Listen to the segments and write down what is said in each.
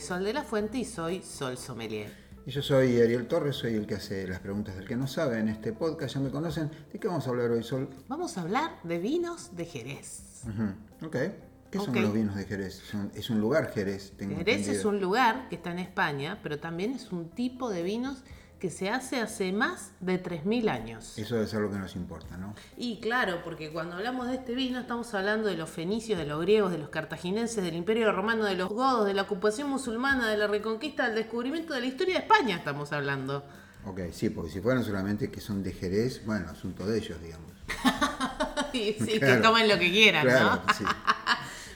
Marisol de la Fuente y soy Sol Sommelier. Y yo soy Ariel Torres, soy el que hace las preguntas del que no sabe en este podcast, ya me conocen. ¿De qué vamos a hablar hoy, Sol? Vamos a hablar de vinos de Jerez. Ujú, Ok. ¿Qué son los vinos de Jerez? Es un lugar Jerez, tengo Jerez es un lugar que está en España, pero también es un tipo de vinos que se hace hace más de 3.000 años. Eso debe ser lo que nos importa, ¿no? Y claro, porque cuando hablamos de este vino estamos hablando de los fenicios, de los griegos, de los cartagineses, del imperio romano, de los godos, de la ocupación musulmana, de la reconquista, del descubrimiento de la historia de España estamos hablando. Ok, sí, porque si fueran solamente que son de Jerez, bueno, asunto de ellos, digamos. Y sí, que Claro. tomen lo que quieran, Claro, ¿no? sí.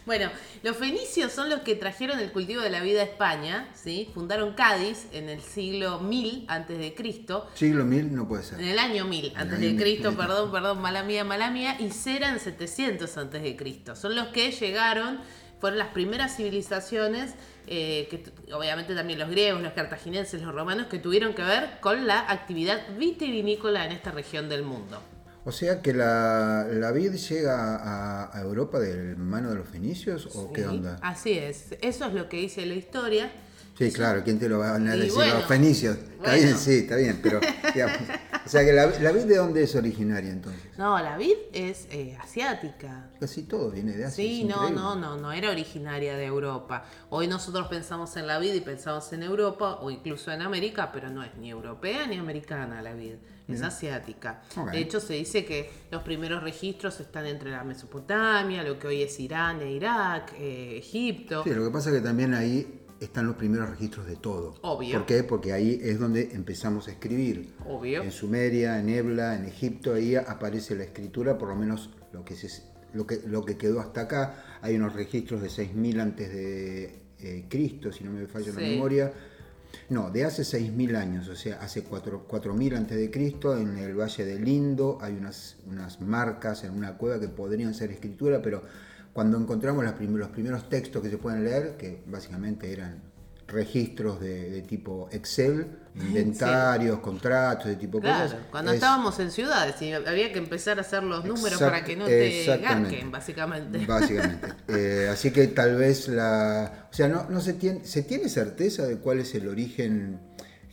Bueno, los fenicios son los que trajeron el cultivo de la vida a España, ¿sí? Fundaron Cádiz en el siglo 1000 antes de Cristo, Siglo mil no puede ser. en el año 1000 el antes de 1000, Cristo, perdón, perdón, mala mía, mala mía, y Cera en 700 antes de Cristo. Son los que llegaron, fueron las primeras civilizaciones eh, que obviamente también los griegos, los cartagineses, los romanos que tuvieron que ver con la actividad vitivinícola en esta región del mundo. O sea que la, la vid llega a, a Europa de mano de los fenicios o qué Sí, onda? Así es, eso es lo que dice la historia. Sí, claro, ¿quién te lo va a decir? bueno, los fenicios. Está bueno. bien, sí, está bien, pero digamos, o sea que la, la vid de dónde es originaria entonces? No, la vid es eh, asiática. Casi todo viene de Asia. Sí, no, no, no, no era originaria de Europa. Hoy nosotros pensamos en la vid y pensamos en Europa o incluso en América, pero no es ni europea ni americana la vid, es Mira. asiática. Ok. De hecho, se dice que los primeros registros están entre la Mesopotamia, lo que hoy es Irán e Irak, eh, Egipto. Sí, lo que pasa es que también ahí están los primeros registros de todo. Obvio. ¿Por qué? Porque ahí es donde empezamos a escribir. Obvio. En Sumeria, en Ebla, en Egipto, ahí aparece la escritura, por lo menos lo que, se, lo que, lo que quedó hasta acá. Hay unos registros de 6.000 antes de eh, Cristo, si no me falla la Sí. memoria. No, de hace 6.000 años, o sea, hace 4 4.000 antes de Cristo, en el Valle del Indo hay unas, unas marcas en una cueva que podrían ser escritura, pero cuando encontramos los primeros textos que se pueden leer, que básicamente eran registros de, de tipo Excel, inventarios, contratos, de tipo Claro, cosas. cuando es- estábamos en ciudades y había que empezar a hacer los números Exact- para que no te garquen, básicamente. Básicamente. Eh, así que tal vez la. O sea, no, no se tiene. ¿Se tiene certeza de cuál es el origen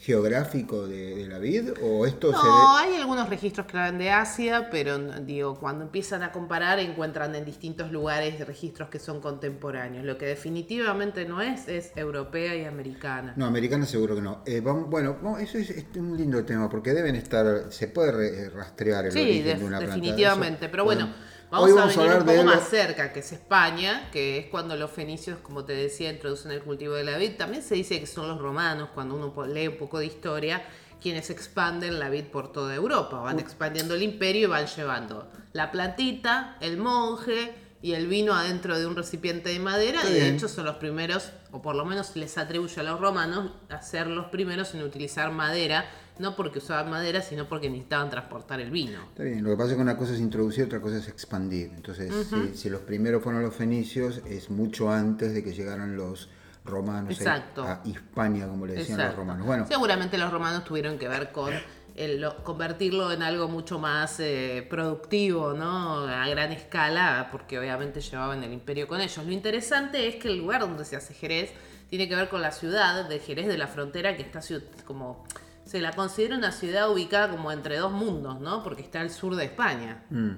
geográfico de, de la vid? ¿O esto No, se hay algunos registros que hablan de Asia, pero digo, cuando empiezan a comparar encuentran en distintos lugares registros que son contemporáneos. Lo que definitivamente no es es europea y americana. No, americana seguro que no. Eh, vamos- bueno, no, eso es, es un lindo tema porque deben estar. Se puede re- rastrear el Sí, origen de una planta. definitivamente. Eso, Pero bueno, hoy vamos, a venir un hablar poco de más cerca, que es España, que es cuando los fenicios, como te decía, introducen el cultivo de la vid. También se dice que son los romanos, cuando uno lee un poco de historia, quienes expanden la vid por toda Europa. Van expandiendo el imperio y van llevando la plantita, el monje y el vino adentro de un recipiente de madera. Y de hecho son los primeros, o por lo menos les atribuye a los romanos, a ser los primeros en utilizar madera. No porque usaban madera, sino porque necesitaban transportar el vino. Está bien, lo que pasa es que una cosa es introducir, otra cosa es expandir. Entonces, si, si los primeros fueron los fenicios, es mucho antes de que llegaran los romanos a- Exacto. a Hispania, como le decían Exacto. los romanos. Bueno, Seguramente los romanos tuvieron que ver con el- lo- convertirlo en algo mucho más eh, productivo, ¿no? A gran escala, porque obviamente llevaban el imperio con ellos. Lo interesante es que el lugar donde se hace Jerez tiene que ver con la ciudad de Jerez de la Frontera, que está como se la considera una ciudad ubicada como entre dos mundos, ¿no? Porque está al sur de España. mm,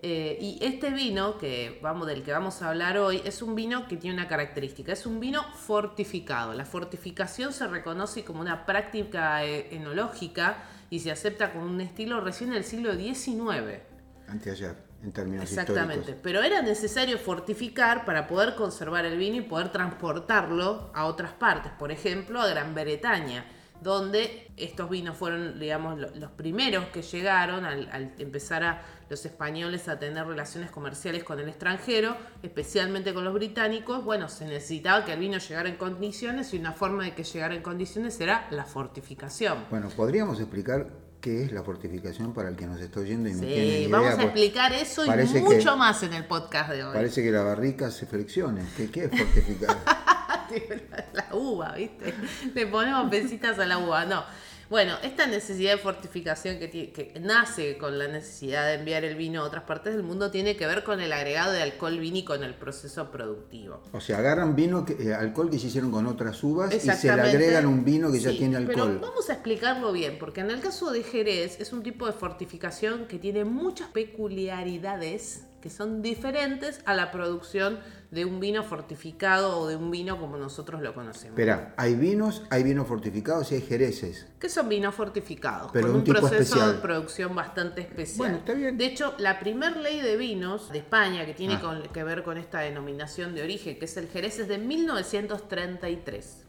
Eh, y este vino que vamos, del que vamos a hablar hoy es un vino que tiene una característica, es un vino fortificado. La fortificación se reconoce como una práctica eh, enológica y se acepta como un estilo recién del siglo XIX. anteayer, en términos Exactamente, históricos. pero era necesario fortificar para poder conservar el vino y poder transportarlo a otras partes, por ejemplo a Gran Bretaña. Donde estos vinos fueron, digamos, los primeros que llegaron al, empezar a los españoles a tener relaciones comerciales con el extranjero, especialmente con los británicos, bueno, se necesitaba que el vino llegara en condiciones y una forma de que llegara en condiciones era la fortificación. Bueno, podríamos explicar qué es la fortificación para el que nos está oyendo y sí, tiene vamos a explicar eso y mucho más en el podcast de hoy. Parece que la barrica se flexione. ¿Qué, qué es fortificar? la uva, ¿viste? Le ponemos pesitas a la uva. No. Bueno, esta necesidad de fortificación que, que, nace con la necesidad de enviar el vino a otras partes del mundo tiene que ver con el agregado de alcohol vínico en el proceso productivo. O sea, agarran vino, que, eh, alcohol que se hicieron con otras uvas y se le agregan un vino que ya tiene alcohol. Pero vamos a explicarlo bien, porque en el caso de Jerez es un tipo de fortificación que tiene muchas peculiaridades que son diferentes a la producción de un vino fortificado o de un vino como nosotros lo conocemos. Espera, hay vinos, hay vinos fortificados y hay jereces. ¿Qué son vinos fortificados? Pero con un, proceso de producción bastante especial. Bueno, está bien. De hecho, la primer ley de vinos de España que tiene ah. que ver con esta denominación de origen, que es el jerez, es de 1933.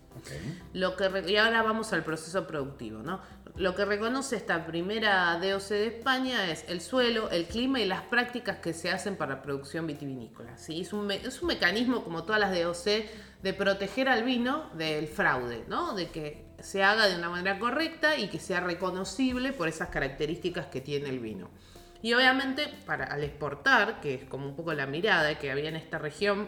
Lo que, y ahora vamos al proceso productivo, ¿no? Lo que reconoce esta primera DOC de España es el suelo, el clima y las prácticas que se hacen para producción vitivinícola. ¿sí? Es, un mecanismo, como todas las DOC, de proteger al vino del fraude, ¿no? de que se haga de una manera correcta y que sea reconocible por esas características que tiene el vino. Y obviamente para, al exportar, que es como un poco la mirada que había en esta región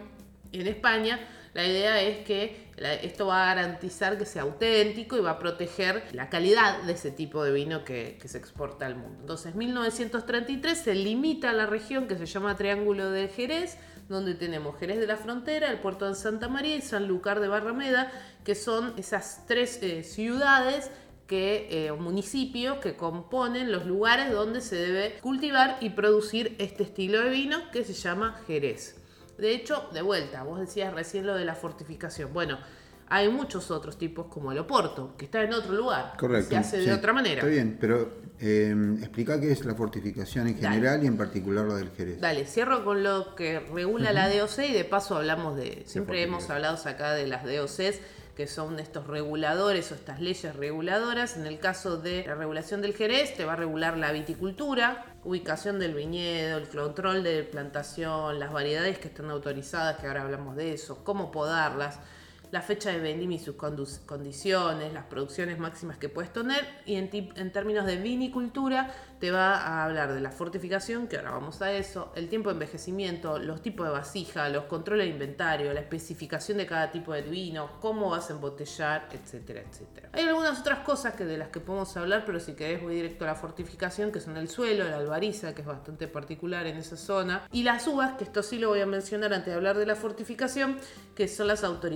en España, la idea es que esto va a garantizar que sea auténtico y va a proteger la calidad de ese tipo de vino que, se exporta al mundo. Entonces, 1933 se limita a la región que se llama Triángulo de Jerez, donde tenemos Jerez de la Frontera, el puerto de Santa María y San Lucar de Barrameda, que son esas tres eh, ciudades que, eh, municipios que componen los lugares donde se debe cultivar y producir este estilo de vino que se llama Jerez. De hecho, de vuelta, vos decías recién lo de la fortificación. Bueno, hay muchos otros tipos como el Oporto, que está en otro lugar. Correcto. Se hace de otra manera. Está bien, pero eh, explica qué es la fortificación en general y en particular lo del Jerez. Dale, cierro con lo que regula la DOC y de paso hablamos de. Siempre hemos hablado acá de las DOCs que son estos reguladores o estas leyes reguladoras. En el caso de la regulación del Jerez, te va a regular la viticultura, ubicación del viñedo, el control de plantación, las variedades que están autorizadas, que ahora hablamos de eso, cómo podarlas la fecha de vendimia y sus condiciones, las producciones máximas que puedes tener y en, en, términos de vinicultura te va a hablar de la fortificación, que ahora vamos a eso, el tiempo de envejecimiento, los tipos de vasija, los controles de inventario, la especificación de cada tipo de vino, cómo vas a embotellar, etcétera, etcétera. Hay algunas otras cosas que de las que podemos hablar, pero si querés voy directo a la fortificación, que son el suelo, la albariza, que es bastante particular en esa zona, y las uvas, que esto sí lo voy a mencionar antes de hablar de la fortificación, que son las autorizadas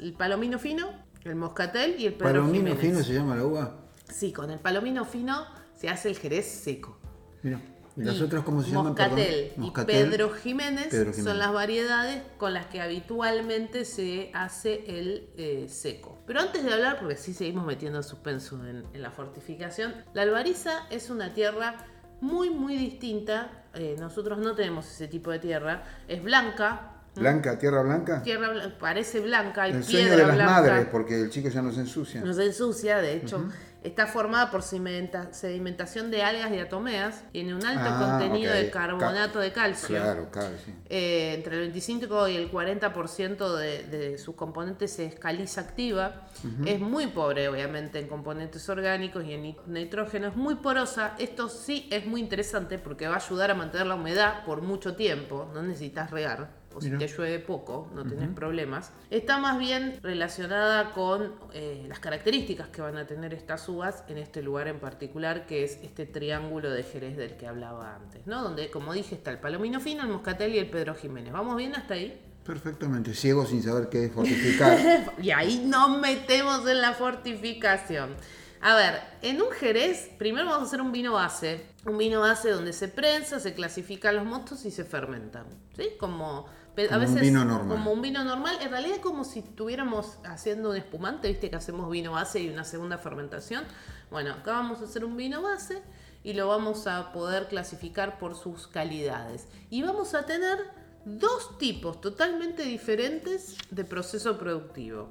el palomino fino, el moscatel y el pedro ¿Palomino fino se llama la uva? Sí, con el palomino fino se hace el jerez seco. Mira. ¿Y las otras cómo se llaman? Moscatel, y Pedro Jiménez, son las variedades con las que habitualmente se hace el eh, seco. Pero antes de hablar, porque sí seguimos metiendo suspenso en, la fortificación, la albariza es una tierra muy muy distinta. Eh, nosotros no tenemos ese tipo de tierra. Es blanca, Blanca, tierra blanca. Tierra parece blanca, hay el sueño de las madres, porque el chico ya no se ensucia. No se ensucia, de hecho. Está formada por sedimentación de algas diatomeas, tiene un alto ah, contenido de carbonato de calcio. Claro, claro, sí. Eh, entre el 25 y el 40% de, de sus componentes es caliza activa. Es muy pobre, obviamente, en componentes orgánicos y en nitrógeno. Es muy porosa. Esto sí es muy interesante porque va a ayudar a mantener la humedad por mucho tiempo. No necesitas regar o si te llueve poco, no tenés problemas, está más bien relacionada con eh, las características que van a tener estas uvas en este lugar en particular, que es este triángulo de Jerez del que hablaba antes, ¿no? Donde, como dije, está el palomino fino, el moscatel y el Pedro Jiménez. ¿Vamos bien hasta ahí? Perfectamente, ciego sin saber qué es fortificar. y ahí nos metemos en la fortificación. A ver, en un Jerez, primero vamos a hacer un vino base. Un vino base donde se prensa, se clasifican los mostos y se fermentan. ¿Sí? Como a veces, un vino normal. Como un vino normal, en realidad es como si estuviéramos haciendo un espumante, viste que hacemos vino base y una segunda fermentación. Bueno, acá vamos a hacer un vino base y lo vamos a poder clasificar por sus calidades. Y vamos a tener dos tipos totalmente diferentes de proceso productivo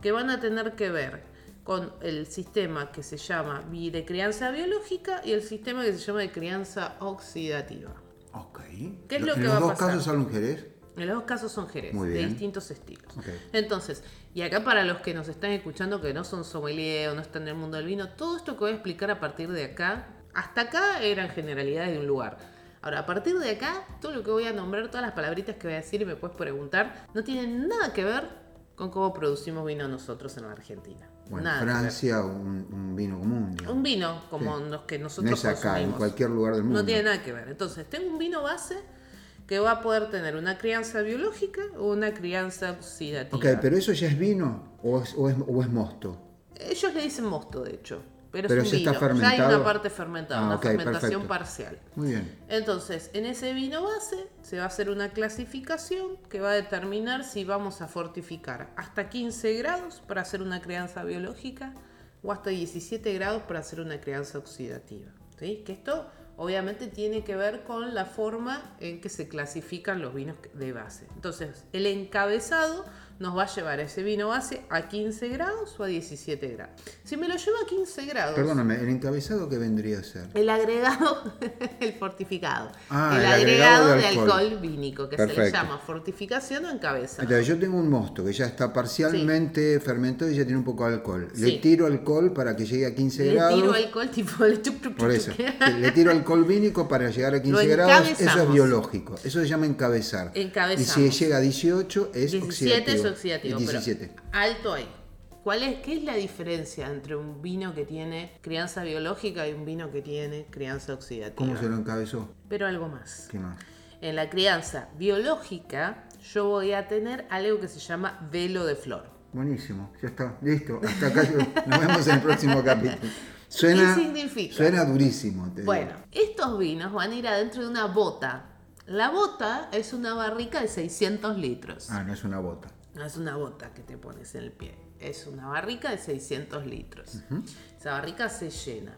que van a tener que ver con el sistema que se llama de crianza biológica y el sistema que se llama de crianza oxidativa. Ok. ¿Qué es lo ¿En que los va a dos pasar? casos sale un jerez? En los dos casos son jerez, de distintos estilos. Entonces, y acá para los que nos están escuchando que no son sommelier o no están en el mundo del vino, todo esto que voy a explicar a partir de acá, hasta acá eran generalidades de un lugar. Ahora, a partir de acá, todo lo que voy a nombrar, todas las palabritas que voy a decir y me puedes preguntar, no tienen nada que ver con cómo producimos vino nosotros en la Argentina. Bueno, nada. Francia, un, un vino común. digamos. Un vino como Sí. los que No nosotros es acá, en cualquier lugar del mundo. No tiene nada que ver. Entonces, tengo un vino base que va a poder tener una crianza biológica o una crianza oxidativa. Ok, pero eso ya es vino o es, o es, o es mosto. Ellos le dicen mosto, de hecho. Pero, Pero es un ya está vino. Ya hay fermentado. una parte fermentada, Ah, una fermentación perfecto. parcial. Muy bien. Entonces, en ese vino base se va a hacer una clasificación que va a determinar si vamos a fortificar hasta 15 grados para hacer una crianza biológica o hasta 17 grados para hacer una crianza oxidativa. ¿sí? Que esto obviamente tiene que ver con la forma en que se clasifican los vinos de base. Entonces, el encabezado nos va a llevar ese vino base a 15 grados o a 17 grados. Si me lo llevo a 15 grados, Perdóname, ¿el encabezado qué vendría a ser? el agregado, el fortificado. Ah, el, el agregado, agregado de de alcohol, alcohol. vínico, que se le llama fortificación o encabezado. Entonces, yo tengo un mosto que ya está parcialmente fermentado y ya tiene un poco de alcohol. Le tiro alcohol para que llegue a 15 Le grados. tiro alcohol tipo le chup, chup, Por eso, le tiro alcohol vínico para llegar a 15 grados, eso es biológico, eso se llama encabezar. Encabezamos. Y si llega a 18 es 17 oxidativo. Oxidativo. Pero 17. alto ahí. ¿Cuál es, ¿Qué es la diferencia entre un vino que tiene crianza biológica y un vino que tiene crianza oxidativa? ¿Cómo se lo encabezó? Pero algo más. ¿Qué más? En la crianza biológica yo voy a tener algo que se llama velo de flor. Buenísimo, ya está, listo. Hasta acá nos vemos en el próximo capítulo. Suena, ¿Qué significa? Suena durísimo. te digo. Bueno, estos vinos van a ir adentro de una bota. La bota es una barrica de 600 litros. Ah, no es una bota. No es una bota que te pones en el pie. Es una barrica de 600 litros. Esa barrica se llena.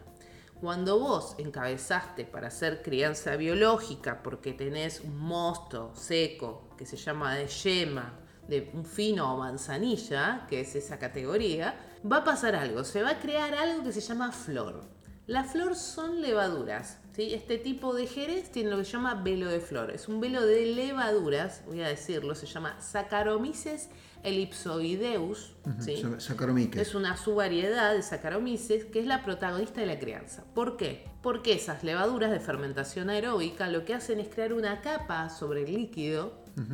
Cuando vos encabezaste para hacer crianza biológica porque tenés un mosto seco que se llama de yema, de un fino o manzanilla, que es esa categoría, va a pasar algo. Se va a crear algo que se llama flor. La flor son levaduras. ¿sí? Este tipo de jerez tiene lo que se llama velo de flor. Es un velo de levaduras, voy a decirlo, se llama Saccharomyces ellipsoideus. ¿sí? Sa- Saccharomyces. Es una subvariedad de Saccharomyces que es la protagonista de la crianza. ¿Por qué? Porque esas levaduras de fermentación aeróbica lo que hacen es crear una capa sobre el líquido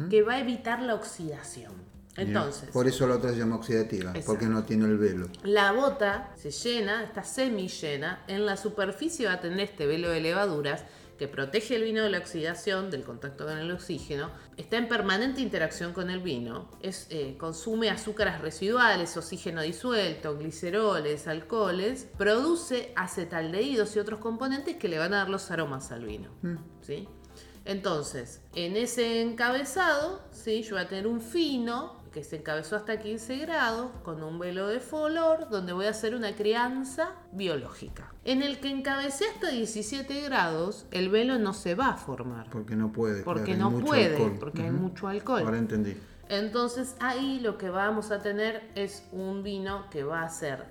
que va a evitar la oxidación. Entonces, Por eso la otra se llama oxidativa, Exacto. porque no tiene el velo. la bota se llena, está semi llena. En la superficie va a tener este velo de levaduras que protege el vino de la oxidación, del contacto con el oxígeno. Está en permanente interacción con el vino. Es, eh, consume azúcares residuales, oxígeno disuelto, gliceroles, alcoholes. Produce acetaldehídos y otros componentes que le van a dar los aromas al vino. ¿sí? Entonces, en ese encabezado, ¿sí? yo voy a tener un fino que se encabezó hasta 15 grados con un velo de flor donde voy a hacer una crianza biológica. En el que encabecé hasta 17 grados, el velo no se va a formar. Porque no puede. Porque claro, no puede, alcohol. porque hay mucho alcohol. Ahora entendí. Entonces ahí lo que vamos a tener es un vino que va a ser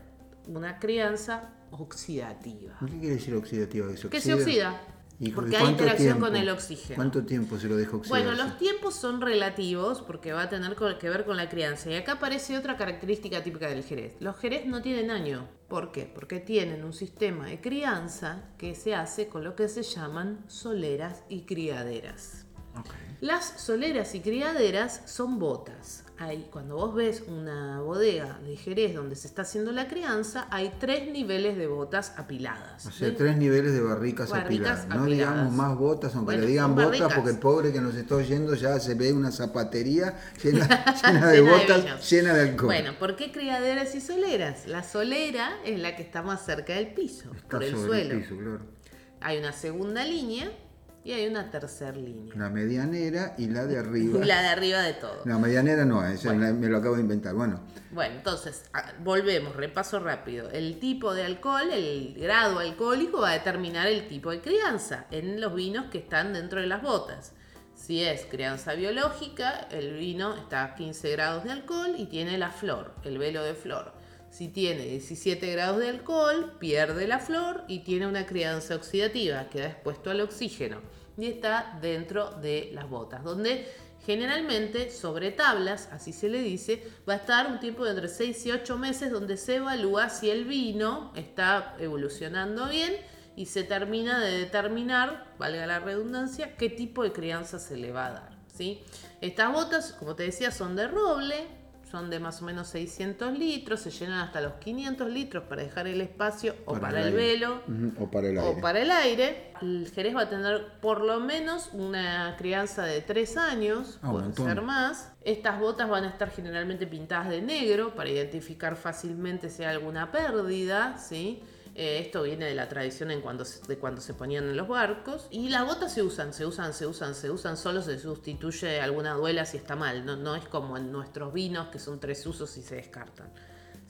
una crianza oxidativa. ¿Qué quiere decir oxidativa? ¿Que se Que se oxida. ¿Y Porque hay interacción tiempo? con el oxígeno. ¿Cuánto tiempo se lo deja oxidar? Bueno, los tiempos son relativos porque va a tener que ver con la crianza. Y acá aparece otra característica típica del jerez. Los jerez no tienen año. ¿Por qué? Porque tienen un sistema de crianza que se hace con lo que se llaman soleras y criaderas. Ok. Las soleras y criaderas son botas. Hay, cuando vos ves una bodega de Jerez donde se está haciendo la crianza, hay tres niveles de botas apiladas. O sea, ¿sí? tres niveles de barricas, Barricas apiladas. No digamos más botas, aunque Bueno, le digan botas, barricas. porque el pobre que nos está oyendo ya se ve una zapatería llena, llena de Llena botas, llena de alcohol. Bueno, ¿por qué criaderas y soleras? La solera es la que está más cerca del piso, Está por el sobre suelo. el piso, claro. Hay una segunda línea y hay una tercera línea. La medianera y la de arriba. Y la de arriba de todo. La medianera no, esa la- me lo acabo de inventar. Bueno, Bueno, entonces, a- volvemos, repaso rápido. El tipo de alcohol, el grado alcohólico va a determinar el tipo de crianza en los vinos que están dentro de las botas. Si es crianza biológica, el vino está a 15 grados de alcohol y tiene la flor, el velo de flor. Si tiene 17 grados de alcohol, pierde la flor y tiene una crianza oxidativa, queda expuesto al oxígeno y está dentro de las botas, donde generalmente sobre tablas, así se le dice, va a estar un tiempo de entre 6 y 8 meses donde se evalúa si el vino está evolucionando bien y se termina de determinar, valga la redundancia, qué tipo de crianza se le va a dar. Estas botas, como te decía, son de roble, son de más o menos 600 litros, se llenan hasta los 500 litros para dejar el espacio o para, el, velo o para el aire. o para el aire. El jerez va a tener por lo menos una crianza de 3 años, Ah, puede ser más. Estas botas van a estar generalmente pintadas de negro para identificar fácilmente si hay alguna pérdida, ¿sí? Eh, esto viene de la tradición en cuando se- de cuando se ponían en los barcos. Y las botas se usan, se usan, se usan, se usan. Solo se sustituye alguna duela si está mal. No, no es como en nuestros vinos que son tres usos y se descartan.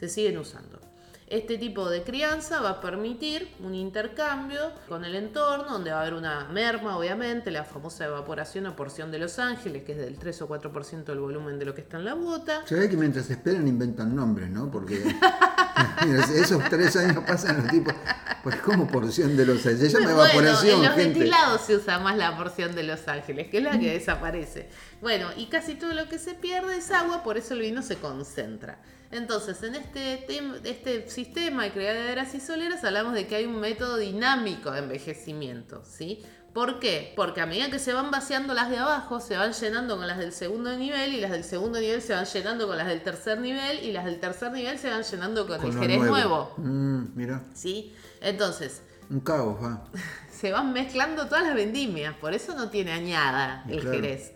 Se siguen usando. Este tipo de crianza va a permitir un intercambio con el entorno, donde va a haber una merma, obviamente, la famosa evaporación o porción de Los Ángeles, que es del 3 o 4% del volumen de lo que está en la bota. Se ve que mientras esperan inventan nombres, ¿no? Porque esos tres años pasan los tipos. Pues como porción de los Se llama Bueno, evaporación, en los gente. destilados se usa más la porción de Los Ángeles, que es la que desaparece. Bueno, y casi todo lo que se pierde es agua, por eso el vino se concentra. Entonces, en este, este sistema de criaderas y soleras hablamos de que hay un método dinámico de envejecimiento, ¿sí? ¿Por qué? Porque a medida que se van vaciando las de abajo, se van llenando con las del segundo nivel y las del segundo nivel se van llenando con las del tercer nivel y las del tercer nivel se van llenando con, Con el jerez nuevo. Mm, mira, ¿sí? Entonces, un caos, va. se van mezclando todas las vendimias, por eso no tiene añada el Claro. Jerez.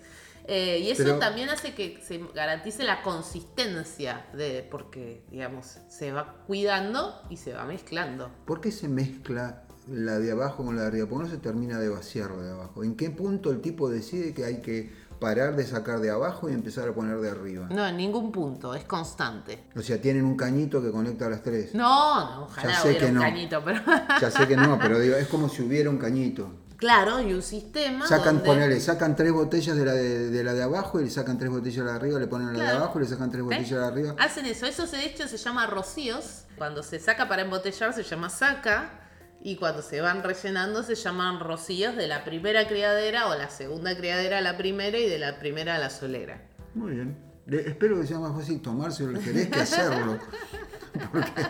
Eh, y eso Pero- también hace que se garantice la consistencia de, porque, digamos, se va cuidando y se va mezclando. ¿Por qué se mezcla la de abajo con la de arriba? ¿Por qué no se termina de vaciar la de abajo? ¿En qué punto el tipo decide que hay que parar de sacar de abajo y empezar a poner de arriba? No, en ningún punto, es constante. O sea, tienen un cañito que conecta a las tres. No, no, ojalá Ya sé hubiera que un no. cañito, pero Ya sé que no, pero digo, es como si hubiera un cañito. claro, y un sistema Sacan, donde- ponele, sacan tres botellas de la de, de la de abajo y le sacan tres botellas de la de arriba, le ponen la de abajo y le sacan tres ¿Eh? botellas de la de arriba. Hacen eso, eso se- de hecho se llama rocíos. Cuando se saca para embotellar se llama saca. Y cuando se van rellenando se llaman rocíos de la primera criadera o la segunda criadera a la primera y de la primera a la solera. Muy bien. Le- espero que sea más fácil tomarse el jerez que hacerlo. Porque,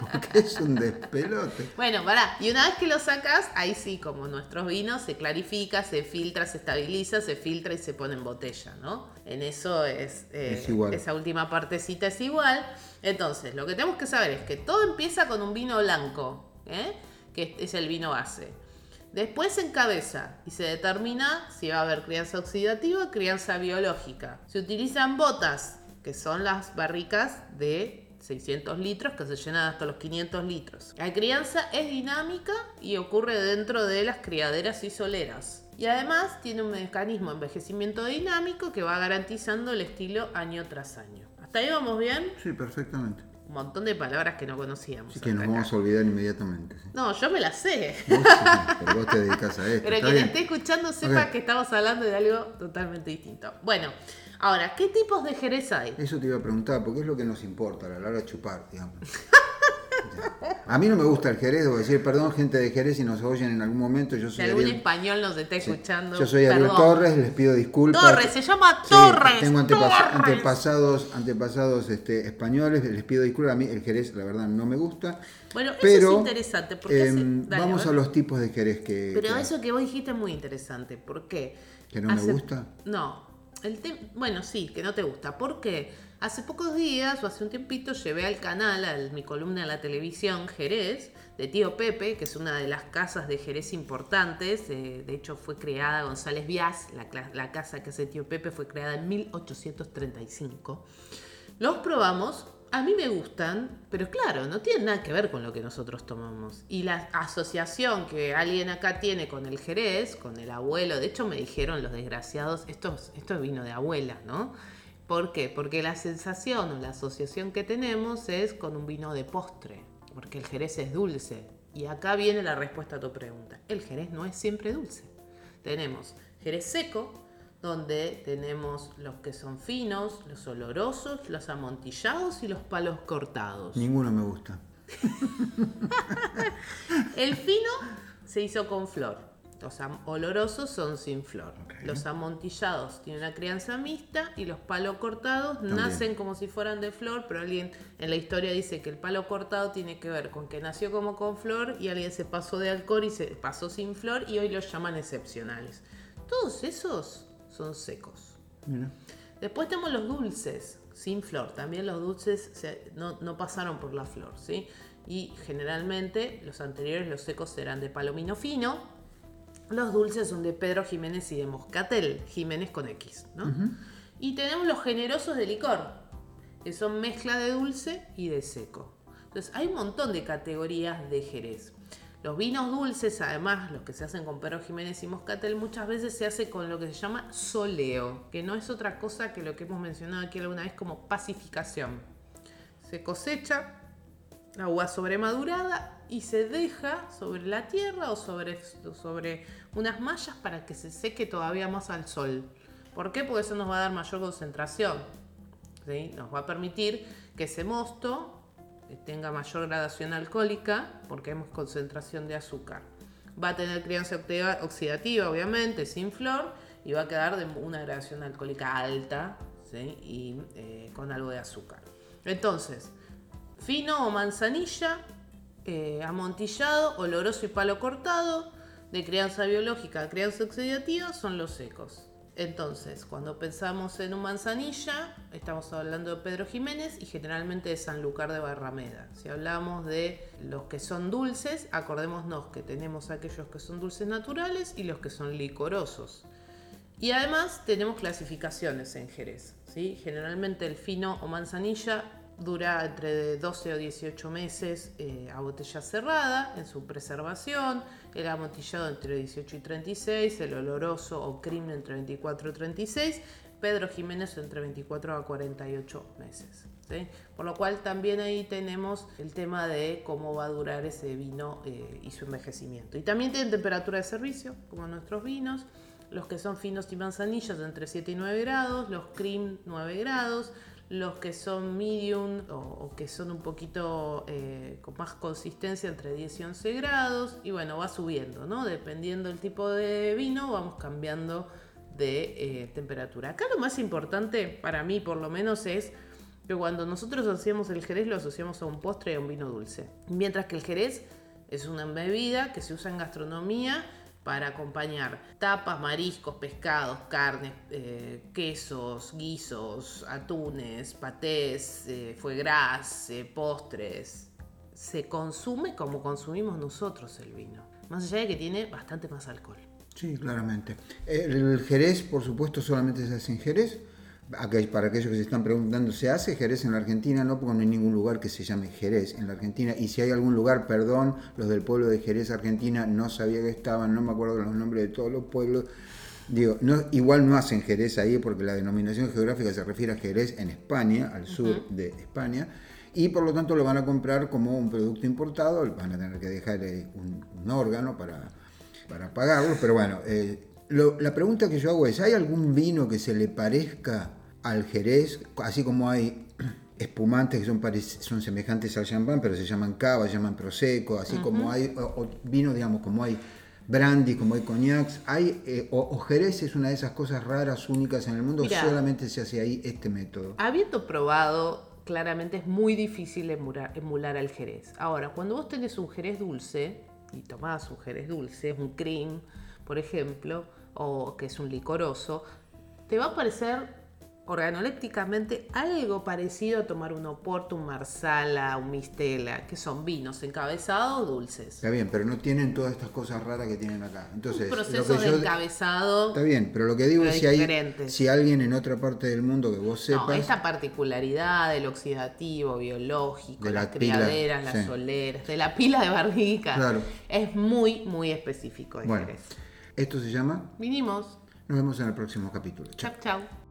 porque es un despelote. Bueno, pará, y una vez que lo sacas, ahí sí, como nuestros vinos, se clarifica, se filtra, se estabiliza, se filtra y se pone en botella, ¿no? En eso es, eh, Es igual. esa última partecita es igual. Entonces, lo que tenemos que saber es que todo empieza con un vino blanco, ¿eh? Que es el vino base. Después se encabeza y se determina si va a haber crianza oxidativa o crianza biológica. Se utilizan botas, que son las barricas de 600 litros que se llenan hasta los 500 litros. La crianza es dinámica y ocurre dentro de las criaderas y soleras. Y además tiene un mecanismo de envejecimiento dinámico que va garantizando el estilo año tras año. ¿Hasta ahí vamos bien? Sí, perfectamente. Un montón de palabras que no conocíamos. Así que nos acá. vamos a olvidar inmediatamente. sí. No, yo me las sé. Vos sí, pero vos te dedicas a esto. Pero ¿está quien bien? esté escuchando sepa que estamos hablando de algo totalmente distinto. Bueno, ahora, ¿qué tipos de jerez hay? Eso te iba a preguntar, porque es lo que nos importa a la hora de chupar, digamos. A mí no me gusta el Jerez, debo decir, perdón, gente de Jerez, si nos oyen en algún momento, yo Si soy algún Ariel, español nos está sí, escuchando. yo soy Ariel perdón. Torres, les pido disculpas. Torres, se llama Sí, Torres. tengo antepas- Torres. antepasados, antepasados este, españoles, les pido disculpas, a mí el Jerez la verdad no me gusta. Bueno, eso pero, es interesante. Porque hace- em, dale, vamos a los tipos de Jerez que... Pero que- eso que vos dijiste es muy interesante. ¿Por qué? ¿Que no me gusta? No. El Bueno, sí, que no te gusta. ¿Por qué? Hace pocos días o hace un tiempito llevé al canal, a mi columna en la televisión, Jerez, de Tío Pepe, que es una de las casas de Jerez importantes. eh, de hecho, fue creada González Víaz, la, la casa que hace Tío Pepe fue creada en 1835. Los probamos, a mí me gustan, pero claro, no tienen nada que ver con lo que nosotros tomamos. Y la asociación que alguien acá tiene con el Jerez, con el abuelo, de hecho me dijeron los desgraciados, esto, es- esto es vino de abuela, ¿no? ¿Por qué? Porque la sensación o la asociación que tenemos es con un vino de postre, porque el Jerez es dulce. Y acá viene la respuesta a tu pregunta. El Jerez no es siempre dulce. Tenemos Jerez seco, donde tenemos los que son finos, los olorosos, los amontillados y los palos cortados. Ninguno me gusta. El fino se hizo con flor. Los olorosos son sin flor. Los amontillados tienen una crianza mixta y los palos cortados nacen como si fueran de flor, pero alguien en la historia dice que el palo cortado tiene que ver con que nació como con flor y alguien se pasó de alcohol y se pasó sin flor y hoy los llaman excepcionales. Todos esos son secos. Después tenemos los dulces sin flor. También los dulces no, no, pasaron por la flor, ¿sí? Y generalmente los anteriores, los secos, eran de palomino fino los dulces son de Pedro Jiménez y de Moscatel, Jiménez con X, ¿no? Y tenemos los generosos de licor, que son mezcla de dulce y de seco. Entonces, hay un montón de categorías de Jerez. Los vinos dulces, además, los que se hacen con Pedro Jiménez y Moscatel, muchas veces se hace con lo que se llama soleo, que no es otra cosa que lo que hemos mencionado aquí alguna vez como pacificación. Se cosecha uva sobremadurada y se deja sobre la tierra o sobre, sobre unas mallas para que se seque todavía más al sol. ¿Por qué? Porque eso nos va a dar mayor concentración. Nos va a permitir que ese mosto tenga mayor gradación alcohólica porque hemos concentración de azúcar. Va a tener crianza oxidativa, obviamente, sin flor, y va a quedar de una gradación alcohólica alta y eh, con algo de azúcar. Entonces, fino o manzanilla, eh, amontillado, oloroso y palo cortado, de crianza biológica a crianza oxidativa, son los secos. Entonces, cuando pensamos en un manzanilla, estamos hablando de Pedro Jiménez y generalmente de Sanlúcar de Barrameda. Si hablamos de los que son dulces, acordémonos que tenemos aquellos que son dulces naturales y los que son licorosos. Y además tenemos clasificaciones en Jerez. Generalmente el fino o manzanilla dura entre 12 o 18 meses eh, a botella cerrada en su preservación, el amontillado entre 18 y 36, el oloroso o cream entre 24 y 36, Pedro Jiménez entre 24 a 48 meses. Por lo cual también ahí tenemos el tema de cómo va a durar ese vino eh, y su envejecimiento. Y también tienen temperatura de servicio, como nuestros vinos. Los que son finos y manzanillos entre 7 y 9 grados, los cream 9 grados, los que son medium o, que son un poquito eh, con más consistencia entre 10 y 11 grados y bueno, va subiendo, ¿no? Dependiendo del tipo de vino, vamos cambiando de eh, temperatura. Acá lo más importante para mí por lo menos es que cuando nosotros hacemos el jerez lo asociamos a un postre y a un vino dulce. Mientras que el jerez es una bebida que se usa en gastronomía para acompañar tapas, mariscos, pescados, carnes, eh, quesos, guisos, atunes, patés, eh, eh, postres. Se consume como consumimos nosotros el vino, más allá de que tiene bastante más alcohol. Sí, claramente. El Jerez, por supuesto, solamente se hace en Jerez para aquellos que se están preguntando, ¿se hace Jerez en la Argentina? No, porque no hay ningún lugar que se llame Jerez en la Argentina. Y si hay algún lugar, perdón, los del pueblo de Jerez, Argentina, no sabía que estaban, no me acuerdo los nombres de todos los pueblos. Digo, no, igual no hacen Jerez ahí porque la denominación geográfica se refiere a Jerez en España, al sur de España, y por lo tanto lo van a comprar como un producto importado, van a tener que dejar eh, un, órgano para, para pagarlo, pero bueno, eh, la pregunta que yo hago es, ¿hay algún vino que se le parezca al Jerez, así como hay espumantes que son, son semejantes al champán, pero se llaman cava, se llaman prosecco, así como hay vinos, digamos, como hay brandy, como hay cognacs, hay, eh, o, Jerez es una de esas cosas raras, únicas en el mundo, solamente se hace ahí este método. Habiendo probado, claramente es muy difícil emular, emular al Jerez. Ahora, cuando vos tenés un Jerez dulce, y tomás un Jerez dulce, un cream, por ejemplo, o que es un licoroso, te va a parecer organolépticamente algo parecido a tomar un oporto, un marsala, un mistela, que son vinos encabezados dulces. Está bien, pero no tienen todas estas cosas raras que tienen acá. Entonces, un proceso de encabezado. Está bien, pero lo que digo es si hay si alguien en otra parte del mundo que vos sepas. No, esta particularidad del oxidativo, biológico, de las criaderas, las soleras, de la pila de barrica, claro. es muy, muy específico. bueno, esto se llama. Vinimos. Nos vemos en el próximo capítulo. Chao, chao.